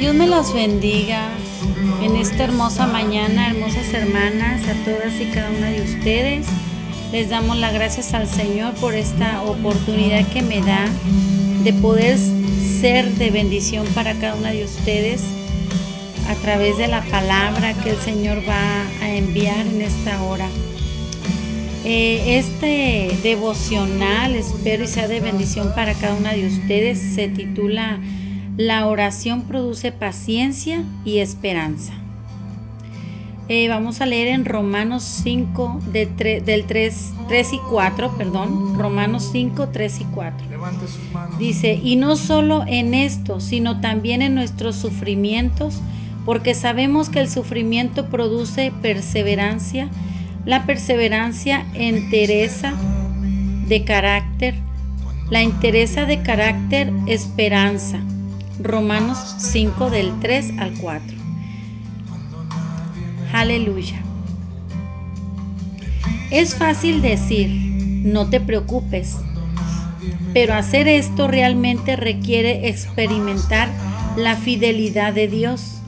Dios me las bendiga en esta hermosa mañana, hermosas hermanas, a todas y cada una de ustedes. Les damos las gracias al Señor por esta oportunidad que me da de poder ser de bendición para cada una de ustedes a través de la palabra que el Señor va a enviar en esta hora. Eh, este devocional, espero y sea de bendición para cada una de ustedes, se titula La oración produce paciencia y esperanza. Eh, vamos a leer en Romanos 5, del 3, 3 y 4, perdón, Romanos 5, 3 y 4. Dice, y no solo en esto, sino también en nuestros sufrimientos, porque sabemos que el sufrimiento produce perseverancia, la perseverancia entereza de carácter, la entereza de carácter esperanza. Romanos 5 del 3 al 4. Aleluya. Es fácil decir, no te preocupes, pero hacer esto realmente requiere experimentar la fidelidad de Dios.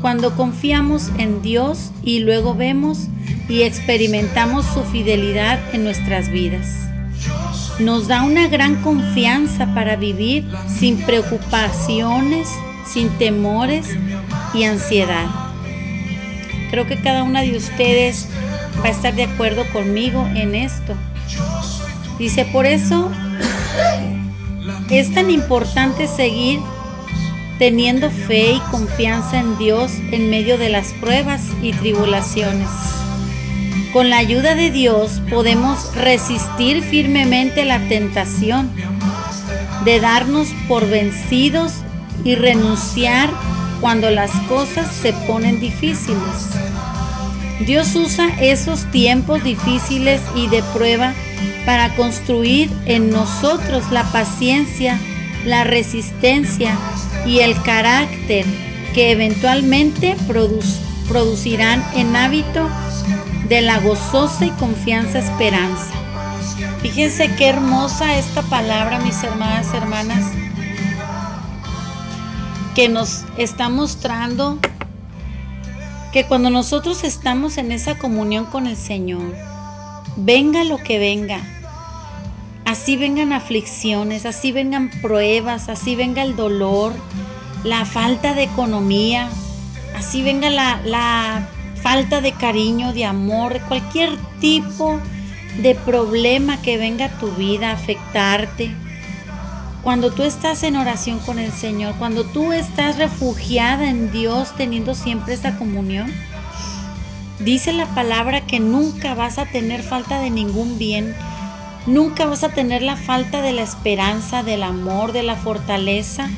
Cuando confiamos en Dios y luego vemos y experimentamos su fidelidad en nuestras vidas. Nos da una gran confianza para vivir sin preocupaciones, sin temores y ansiedad. Creo que cada una de ustedes va a estar de acuerdo conmigo en esto. Dice, por eso es tan importante seguir teniendo fe y confianza en Dios en medio de las pruebas y tribulaciones. Con la ayuda de Dios podemos resistir firmemente la tentación de darnos por vencidos y renunciar cuando las cosas se ponen difíciles. Dios usa esos tiempos difíciles y de prueba para construir en nosotros la paciencia, la resistencia y el carácter que eventualmente producirán en hábito de la gozosa y confianza esperanza. Fíjense qué hermosa esta palabra, mis hermanas, hermanas, que nos está mostrando que cuando nosotros estamos en esa comunión con el Señor, venga lo que venga, así vengan aflicciones, así vengan pruebas, así venga el dolor, la falta de economía, así venga la, la falta de cariño, de amor, cualquier tipo de problema que venga a tu vida a afectarte. Cuando tú estás en oración con el Señor, cuando tú estás refugiada en Dios teniendo siempre esa comunión, dice la palabra que nunca vas a tener falta de ningún bien, nunca vas a tener la falta de la esperanza, del amor, de la fortaleza,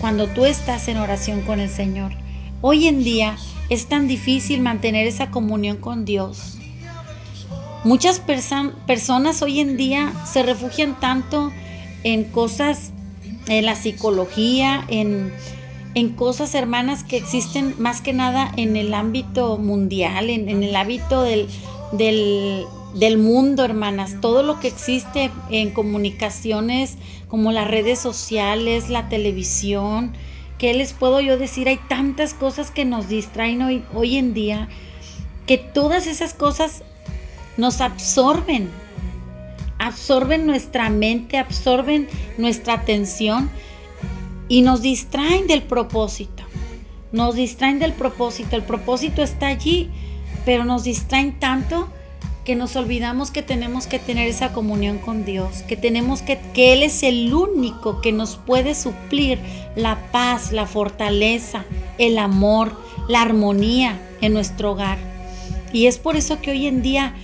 cuando tú estás en oración con el Señor. Hoy en día es tan difícil mantener esa comunión con Dios. Muchas personas hoy en día se refugian tanto en cosas, en la psicología, en, cosas hermanas que existen más que nada en el ámbito mundial, en, el ámbito del, del, del mundo, hermanas. Todo lo que existe en comunicaciones como las redes sociales, la televisión, ¿Qué les puedo yo decir? Hay tantas cosas que nos distraen hoy, hoy en día que todas esas cosas nos absorben, absorben nuestra mente, absorben nuestra atención y nos distraen del propósito. Nos distraen del propósito. El propósito está allí, pero nos distraen tanto que nos olvidamos que tenemos que tener esa comunión con Dios, que tenemos que, que Él es el único que nos puede suplir la paz, la fortaleza, el amor, la armonía en nuestro hogar. Y es por eso que hoy en día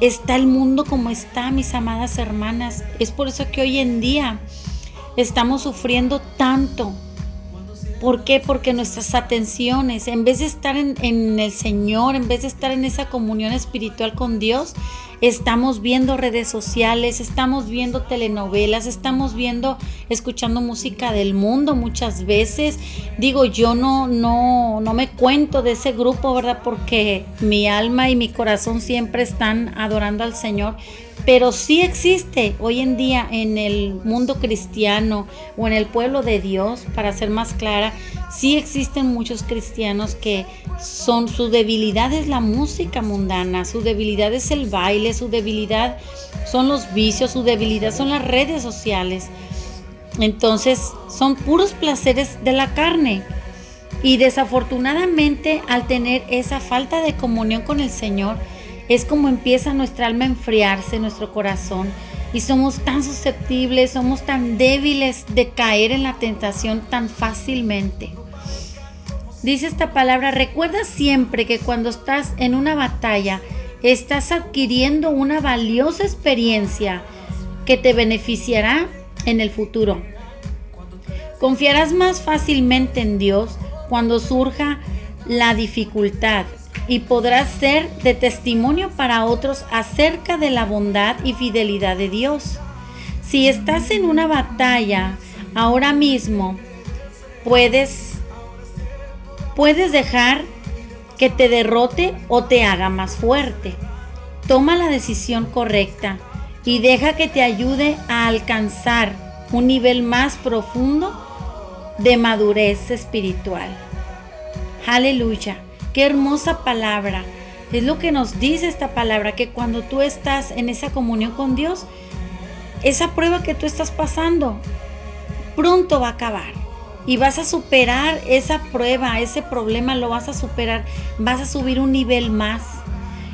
está el mundo como está, mis amadas hermanas. Es por eso que hoy en día estamos sufriendo tanto ¿Por qué? Porque nuestras atenciones, en vez de estar en, el Señor, en vez de estar en esa comunión espiritual con Dios, estamos viendo redes sociales, estamos viendo telenovelas, estamos viendo, escuchando música del mundo muchas veces. Digo, yo no, no, no me cuento de ese grupo, ¿verdad? Porque mi alma y mi corazón siempre están adorando al Señor pero sí existe hoy en día en el mundo cristiano o en el pueblo de Dios, para ser más clara, sí existen muchos cristianos que son su debilidad es la música mundana, su debilidad es el baile, su debilidad son los vicios, su debilidad son las redes sociales. Entonces son puros placeres de la carne. Y desafortunadamente al tener esa falta de comunión con el Señor, es como empieza nuestra alma a enfriarse, nuestro corazón. Y somos tan susceptibles, somos tan débiles de caer en la tentación tan fácilmente. Dice esta palabra, recuerda siempre que cuando estás en una batalla, estás adquiriendo una valiosa experiencia que te beneficiará en el futuro. Confiarás más fácilmente en Dios cuando surja la dificultad y podrás ser de testimonio para otros acerca de la bondad y fidelidad de Dios. Si estás en una batalla ahora mismo, puedes puedes dejar que te derrote o te haga más fuerte. Toma la decisión correcta y deja que te ayude a alcanzar un nivel más profundo de madurez espiritual. Aleluya. Qué hermosa palabra. Es lo que nos dice esta palabra, que cuando tú estás en esa comunión con Dios, esa prueba que tú estás pasando pronto va a acabar. Y vas a superar esa prueba, ese problema, lo vas a superar. Vas a subir un nivel más,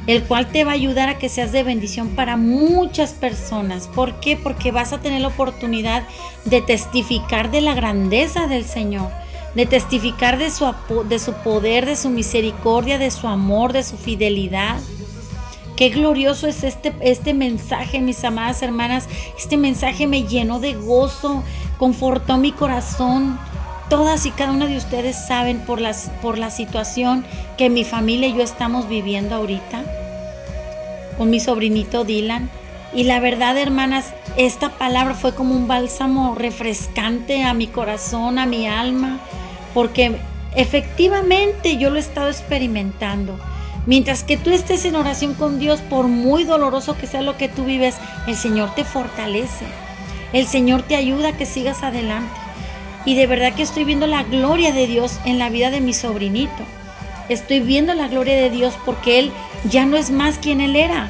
el cual te va a ayudar a que seas de bendición para muchas personas. ¿Por qué? Porque vas a tener la oportunidad de testificar de la grandeza del Señor de testificar de su, de su poder, de su misericordia, de su amor, de su fidelidad. Qué glorioso es este, este mensaje, mis amadas hermanas. Este mensaje me llenó de gozo, confortó mi corazón. Todas y cada una de ustedes saben por, las, por la situación que mi familia y yo estamos viviendo ahorita con mi sobrinito Dylan. Y la verdad, hermanas, esta palabra fue como un bálsamo refrescante a mi corazón, a mi alma porque efectivamente yo lo he estado experimentando. Mientras que tú estés en oración con Dios, por muy doloroso que sea lo que tú vives, el Señor te fortalece. El Señor te ayuda a que sigas adelante. Y de verdad que estoy viendo la gloria de Dios en la vida de mi sobrinito. Estoy viendo la gloria de Dios porque Él ya no es más quien Él era.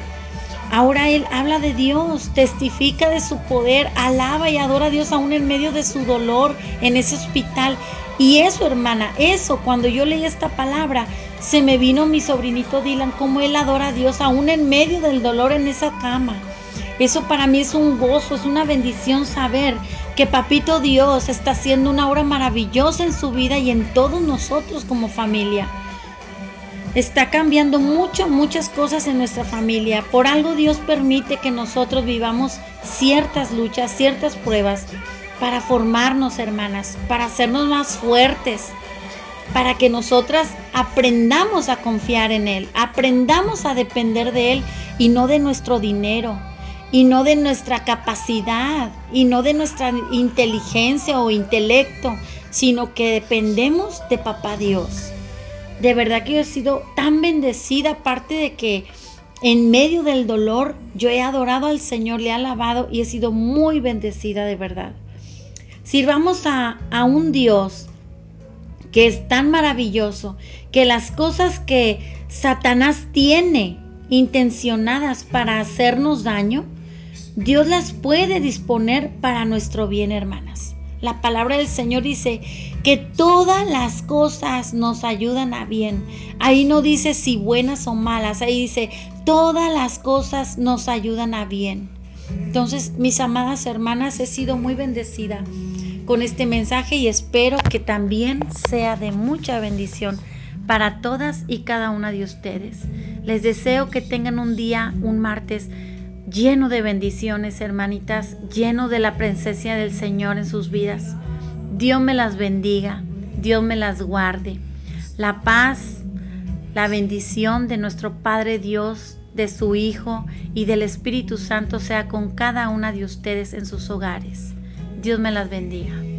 Ahora Él habla de Dios, testifica de su poder, alaba y adora a Dios aún en medio de su dolor en ese hospital. Y eso, hermana, eso, cuando yo leí esta palabra, se me vino mi sobrinito Dylan, como él adora a Dios aún en medio del dolor en esa cama. Eso para mí es un gozo, es una bendición saber que Papito Dios está haciendo una obra maravillosa en su vida y en todos nosotros como familia. Está cambiando mucho, muchas cosas en nuestra familia. Por algo Dios permite que nosotros vivamos ciertas luchas, ciertas pruebas para formarnos, hermanas, para hacernos más fuertes, para que nosotras aprendamos a confiar en Él, aprendamos a depender de Él y no de nuestro dinero, y no de nuestra capacidad, y no de nuestra inteligencia o intelecto, sino que dependemos de Papá Dios. De verdad que yo he sido tan bendecida, aparte de que en medio del dolor yo he adorado al Señor, le he alabado y he sido muy bendecida de verdad. Sirvamos a, a un Dios que es tan maravilloso que las cosas que Satanás tiene intencionadas para hacernos daño, Dios las puede disponer para nuestro bien, hermanas. La palabra del Señor dice que todas las cosas nos ayudan a bien. Ahí no dice si buenas o malas, ahí dice todas las cosas nos ayudan a bien. Entonces, mis amadas hermanas, he sido muy bendecida con este mensaje y espero que también sea de mucha bendición para todas y cada una de ustedes. Les deseo que tengan un día, un martes lleno de bendiciones, hermanitas, lleno de la presencia del Señor en sus vidas. Dios me las bendiga, Dios me las guarde. La paz, la bendición de nuestro Padre Dios, de su Hijo y del Espíritu Santo sea con cada una de ustedes en sus hogares. Dios me las bendiga.